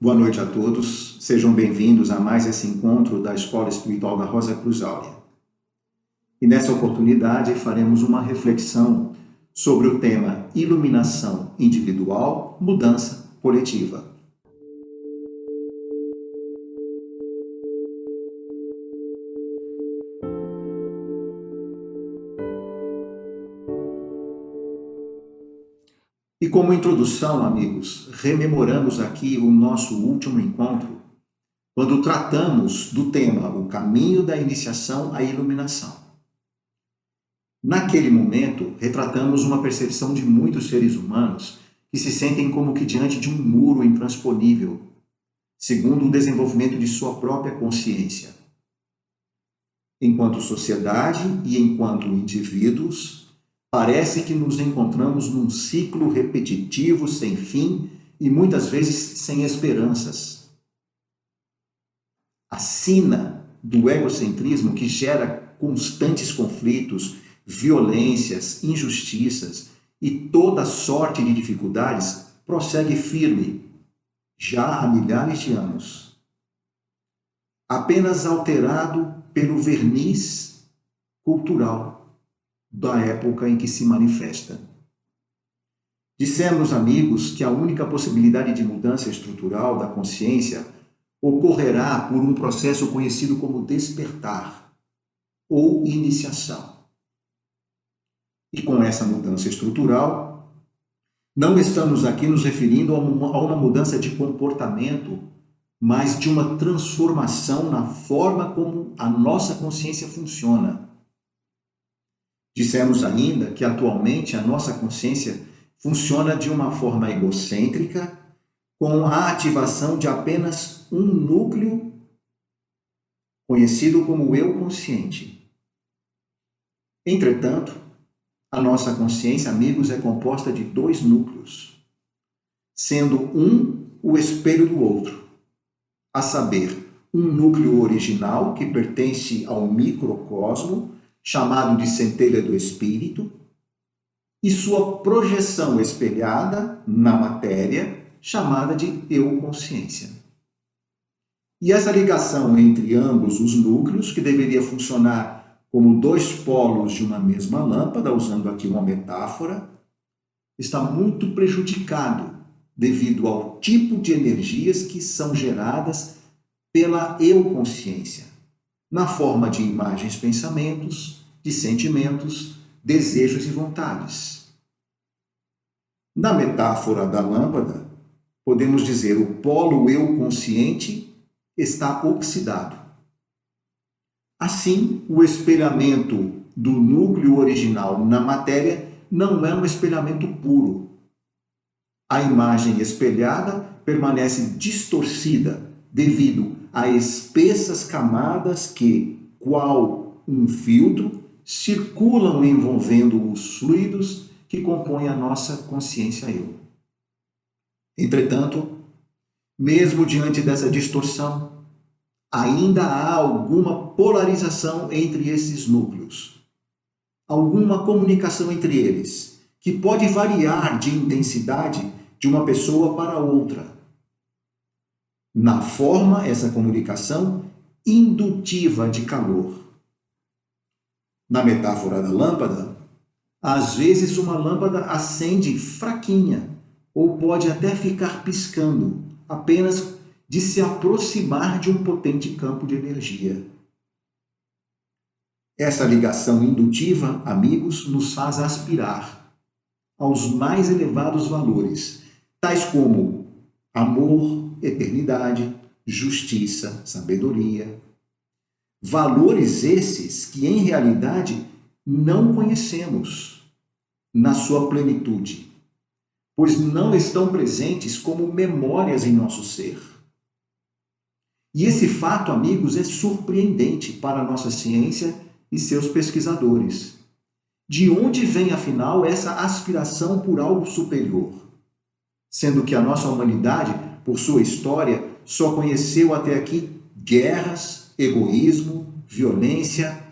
Boa noite a todos, sejam bem-vindos a mais esse encontro da Escola Espiritual da Rosa Cruz Áurea. E nessa oportunidade faremos uma reflexão sobre o tema Iluminação Individual, Mudança Coletiva. Como introdução, amigos, rememoramos aqui o nosso último encontro, quando tratamos do tema O caminho da iniciação à iluminação. Naquele momento, retratamos uma percepção de muitos seres humanos que se sentem como que diante de um muro intransponível, segundo o desenvolvimento de sua própria consciência. Enquanto sociedade e enquanto indivíduos, Parece que nos encontramos num ciclo repetitivo sem fim e muitas vezes sem esperanças. A sina do egocentrismo que gera constantes conflitos, violências, injustiças e toda sorte de dificuldades prossegue firme, já há milhares de anos. Apenas alterado pelo verniz cultural da época em que se manifesta. Dissemos, amigos, que a única possibilidade de mudança estrutural da consciência ocorrerá por um processo conhecido como despertar ou iniciação. E com essa mudança estrutural, não estamos aqui nos referindo a uma, mudança de comportamento, mas de uma transformação na forma como a nossa consciência funciona Dissemos ainda que atualmente a nossa consciência funciona de uma forma egocêntrica, com a ativação de apenas um núcleo conhecido como eu consciente. Entretanto, a nossa consciência, amigos, é composta de dois núcleos, sendo um o espelho do outro, a saber, um núcleo original que pertence ao microcosmo chamado de centelha do espírito, e sua projeção espelhada na matéria, chamada de eu consciência. E essa ligação entre ambos os núcleos, que deveria funcionar como dois polos de uma mesma lâmpada, usando aqui uma metáfora, está muito prejudicado devido ao tipo de energias que são geradas pela eu consciência na forma de imagens, pensamentos, de sentimentos, desejos e vontades. Na metáfora da lâmpada, podemos dizer o polo eu consciente está oxidado. Assim, o espelhamento do núcleo original na matéria não é um espelhamento puro. A imagem espelhada permanece distorcida devido a espessas camadas que, qual um filtro, circulam envolvendo os fluidos que compõem a nossa consciência eu. Entretanto, mesmo diante dessa distorção, ainda há alguma polarização entre esses núcleos, alguma comunicação entre eles, que pode variar de intensidade de uma pessoa para outra na forma, essa comunicação indutiva de calor. Na metáfora da lâmpada, às vezes uma lâmpada acende fraquinha ou pode até ficar piscando, apenas de se aproximar de um potente campo de energia. Essa ligação indutiva, amigos, nos faz aspirar aos mais elevados valores, tais como amor, eternidade, justiça, sabedoria. Valores esses que, em realidade, não conhecemos na sua plenitude, pois não estão presentes como memórias em nosso ser. E esse fato, amigos, é surpreendente para a nossa ciência e seus pesquisadores. De onde vem, afinal, essa aspiração por algo superior? Sendo que a nossa humanidade por sua história, só conheceu até aqui guerras, egoísmo, violência,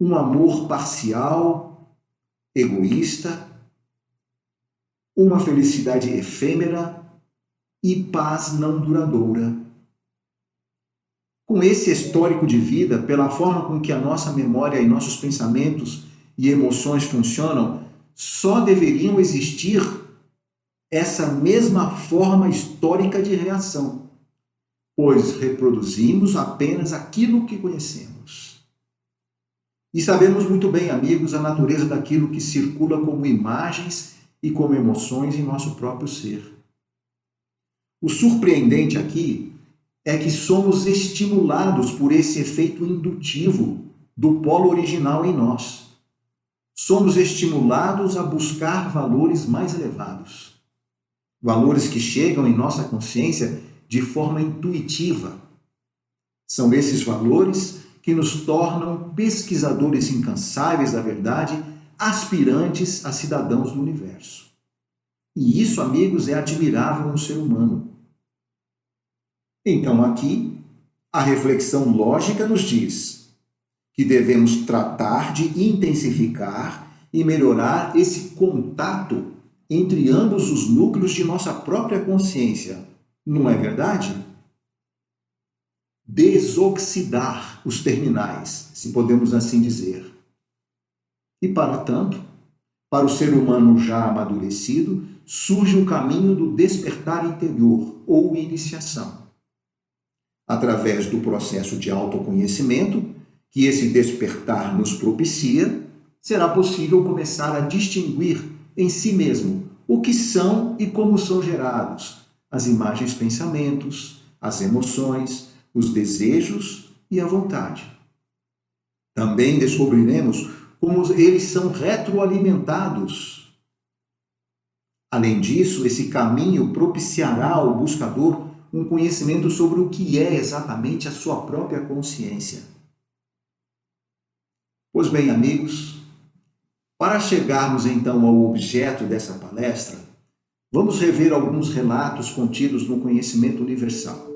um amor parcial, egoísta, uma felicidade efêmera, e paz não duradoura. Com esse histórico de vida, pela forma com que a nossa memória e nossos pensamentos e emoções funcionam, só deveriam existir essa mesma forma histórica de reação, pois reproduzimos apenas aquilo que conhecemos. E sabemos muito bem, amigos, a natureza daquilo que circula como imagens e como emoções em nosso próprio ser. O surpreendente aqui é que somos estimulados por esse efeito indutivo do polo original em nós. Somos estimulados a buscar valores mais elevados. Valores que chegam em nossa consciência de forma intuitiva. São esses valores que nos tornam pesquisadores incansáveis da verdade aspirantes a cidadãos do universo. E isso, amigos, é admirável no ser humano. Então, aqui, a reflexão lógica nos diz que devemos tratar de intensificar e melhorar esse contato entre ambos os núcleos de nossa própria consciência. Não é verdade? Desoxidar os terminais, se podemos assim dizer. E para tanto, para o ser humano já amadurecido, surge o caminho do despertar interior ou iniciação. Através do processo de autoconhecimento, que esse despertar nos propicia, será possível começar a distinguir em si mesmo o que são e como são gerados as imagens, pensamentos, as emoções, os desejos e a vontade. Também descobriremos como eles são retroalimentados. Além disso, esse caminho propiciará ao buscador um conhecimento sobre o que é exatamente a sua própria consciência. Pois bem, amigos, para chegarmos então ao objeto dessa palestra, vamos rever alguns relatos contidos no conhecimento universal.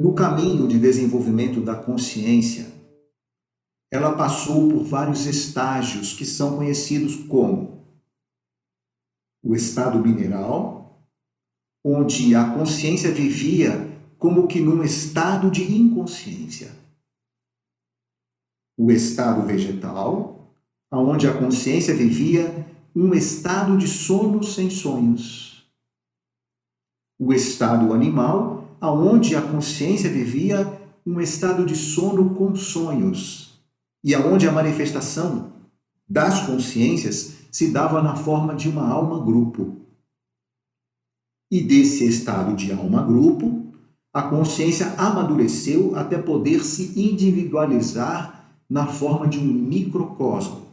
No caminho de desenvolvimento da consciência, ela passou por vários estágios que são conhecidos como o estado mineral, onde a consciência vivia como que num estado de inconsciência. O estado vegetal, onde a consciência vivia um estado de sono sem sonhos. O estado animal, aonde a consciência vivia um estado de sono com sonhos e aonde a manifestação das consciências se dava na forma de uma alma-grupo. E desse estado de alma-grupo, a consciência amadureceu até poder se individualizar na forma de um microcosmo,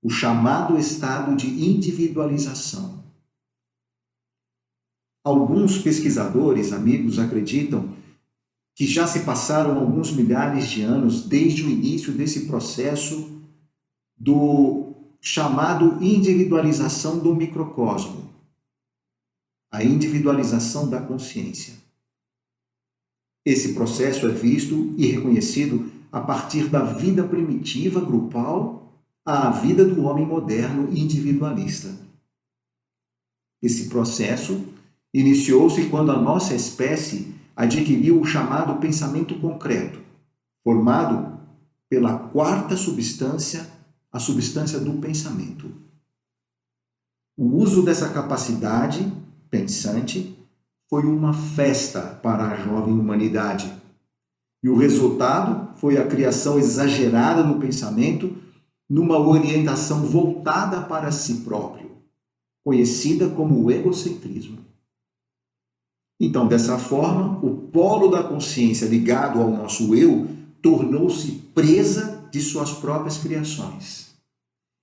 o chamado estado de individualização. Alguns pesquisadores, amigos, acreditam que já se passaram alguns milhares de anos desde o início desse processo do chamado individualização do microcosmo, a individualização da consciência. Esse processo é visto e reconhecido a partir da vida primitiva grupal à vida do homem moderno individualista. Esse processo iniciou-se quando a nossa espécie adquiriu o chamado pensamento concreto, formado pela quarta substância, a substância do pensamento. O uso dessa capacidade pensante foi uma festa para a jovem humanidade. E o resultado foi a criação exagerada do pensamento numa orientação voltada para si próprio, conhecida como o egocentrismo. Então, dessa forma, o polo da consciência ligado ao nosso eu tornou-se presa de suas próprias criações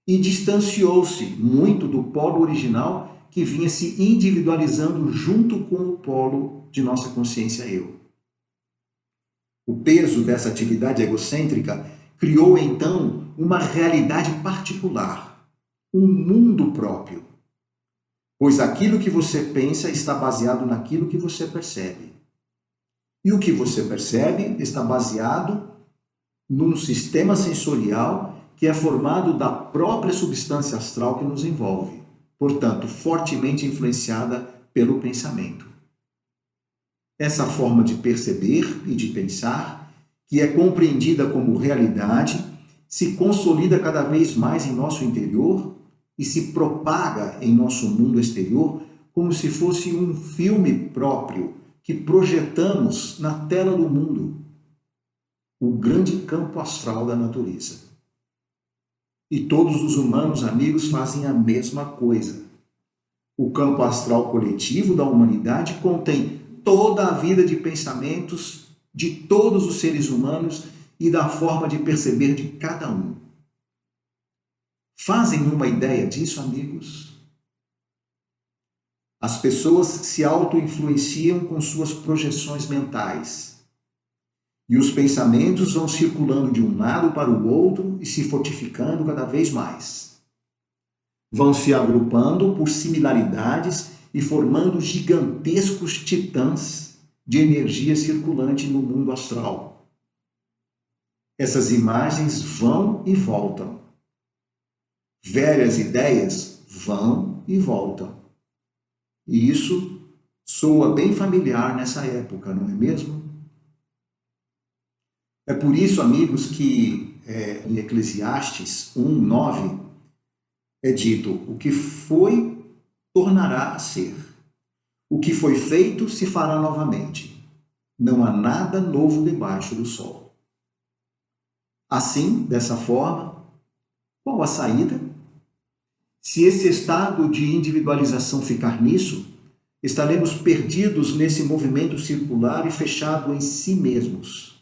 e distanciou-se muito do polo original que vinha se individualizando junto com o polo de nossa consciência eu. O peso dessa atividade egocêntrica criou então uma realidade particular, um mundo próprio, pois aquilo que você pensa está baseado naquilo que você percebe. E o que você percebe está baseado num sistema sensorial que é formado da própria substância astral que nos envolve, portanto, fortemente influenciada pelo pensamento. Essa forma de perceber e de pensar, que é compreendida como realidade, se consolida cada vez mais em nosso interior e se propaga em nosso mundo exterior como se fosse um filme próprio que projetamos na tela do mundo o grande campo astral da natureza. E todos os humanos amigos fazem a mesma coisa. O campo astral coletivo da humanidade contém toda a vida de pensamentos de todos os seres humanos e da forma de perceber de cada um. Fazem uma ideia disso, amigos? As pessoas se auto-influenciam com suas projeções mentais e os pensamentos vão circulando de um lado para o outro e se fortificando cada vez mais. Vão se agrupando por similaridades e formando gigantescos titãs de energia circulante no mundo astral. Essas imagens vão e voltam. Velhas ideias vão e voltam. E isso soa bem familiar nessa época, não é mesmo? É por isso, amigos, que é, em Eclesiastes 1, 9, é dito: o que foi, tornará a ser. O que foi feito se fará novamente. Não há nada novo debaixo do sol. Assim, dessa forma, qual a saída? Se esse estado de individualização ficar nisso, estaremos perdidos nesse movimento circular e fechado em si mesmos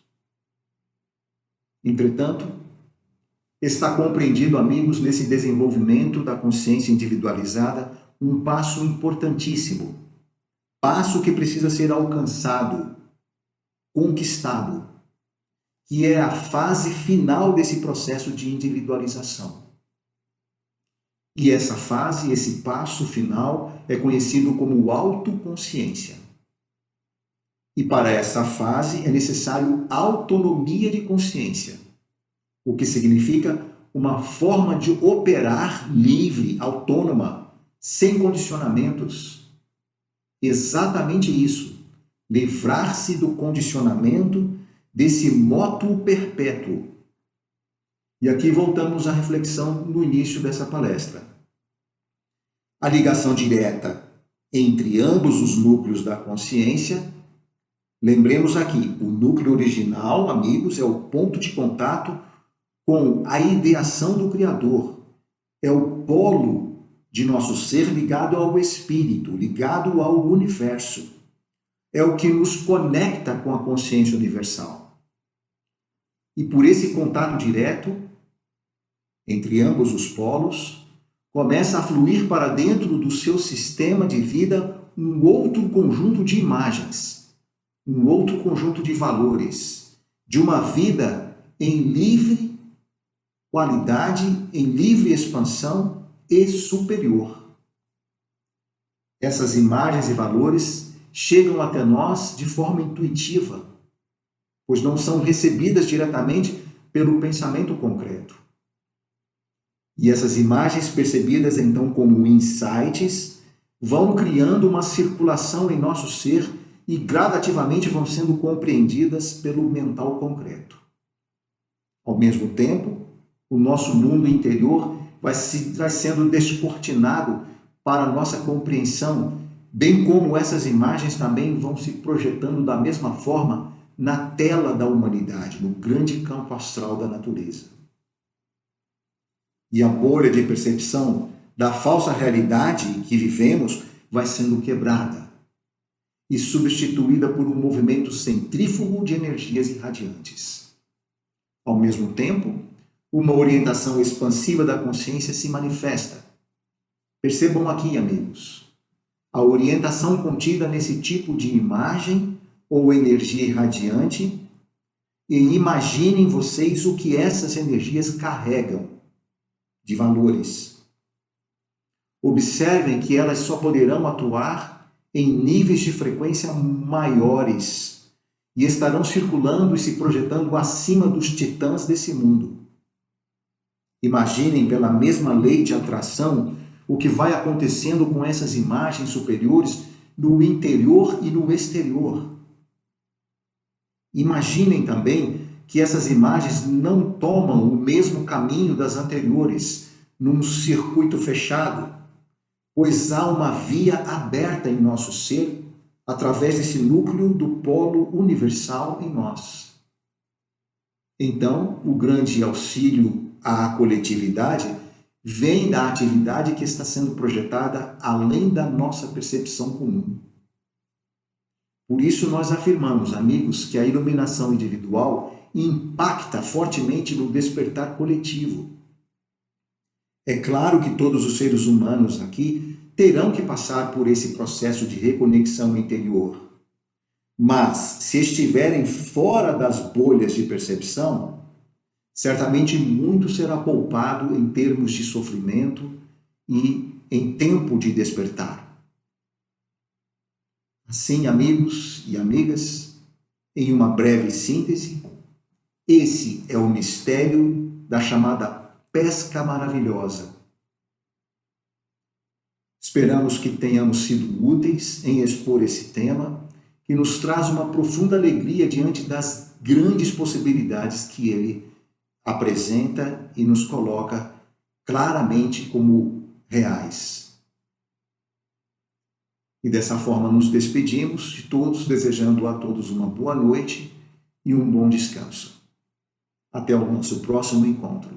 Entretanto, está compreendido, amigos, nesse desenvolvimento da consciência individualizada, um passo importantíssimo, passo que precisa ser alcançado, conquistado, que é a fase final desse processo de individualização. E essa fase, esse passo final, é conhecido como autoconsciência. E para essa fase é necessário autonomia de consciência, o que significa uma forma de operar livre, autônoma, sem condicionamentos. Exatamente isso. Livrar-se do condicionamento desse moto perpétuo. E aqui voltamos à reflexão no início dessa palestra. A ligação direta entre ambos os núcleos da consciência Lembremos aqui, o núcleo original, amigos, é o ponto de contato com a ideação do Criador. É o polo de nosso ser ligado ao Espírito, ligado ao universo. É o que nos conecta com a consciência universal. E por esse contato direto entre ambos os polos, começa a fluir para dentro do seu sistema de vida um outro conjunto de imagens um outro conjunto de valores, de uma vida em livre qualidade, em livre expansão e superior. Essas imagens e valores chegam até nós de forma intuitiva, pois não são recebidas diretamente pelo pensamento concreto. E essas imagens percebidas então como insights vão criando uma circulação em nosso ser e gradativamente vão sendo compreendidas pelo mental concreto. Ao mesmo tempo, o nosso mundo interior vai, se, vai sendo descortinado para a nossa compreensão, bem como essas imagens também vão se projetando da mesma forma na tela da humanidade, no grande campo astral da natureza. E a bolha de percepção da falsa realidade que vivemos vai sendo quebrada e substituída por um movimento centrífugo de energias irradiantes. Ao mesmo tempo, uma orientação expansiva da consciência se manifesta. Percebam aqui, amigos, a orientação contida nesse tipo de imagem ou energia irradiante e imaginem vocês o que essas energias carregam de valores. Observem que elas só poderão atuar em níveis de frequência maiores e estarão circulando e se projetando acima dos titãs desse mundo. Imaginem, pela mesma lei de atração, o que vai acontecendo com essas imagens superiores no interior e no exterior. Imaginem também que essas imagens não tomam o mesmo caminho das anteriores, num circuito fechado, pois há uma via aberta em nosso ser através desse núcleo do polo universal em nós. Então, o grande auxílio à coletividade vem da atividade que está sendo projetada além da nossa percepção comum. Por isso, nós afirmamos, amigos, que a iluminação individual impacta fortemente no despertar coletivo. É claro que todos os seres humanos aqui terão que passar por esse processo de reconexão interior. Mas, se estiverem fora das bolhas de percepção, certamente muito será poupado em termos de sofrimento e em tempo de despertar. Assim, amigos e amigas, em uma breve síntese, esse é o mistério da chamada pesca maravilhosa. Esperamos que tenhamos sido úteis em expor esse tema, que nos traz uma profunda alegria diante das grandes possibilidades que ele apresenta e nos coloca claramente como reais. E dessa forma nos despedimos de todos, desejando a todos uma boa noite e um bom descanso. Até o nosso próximo encontro.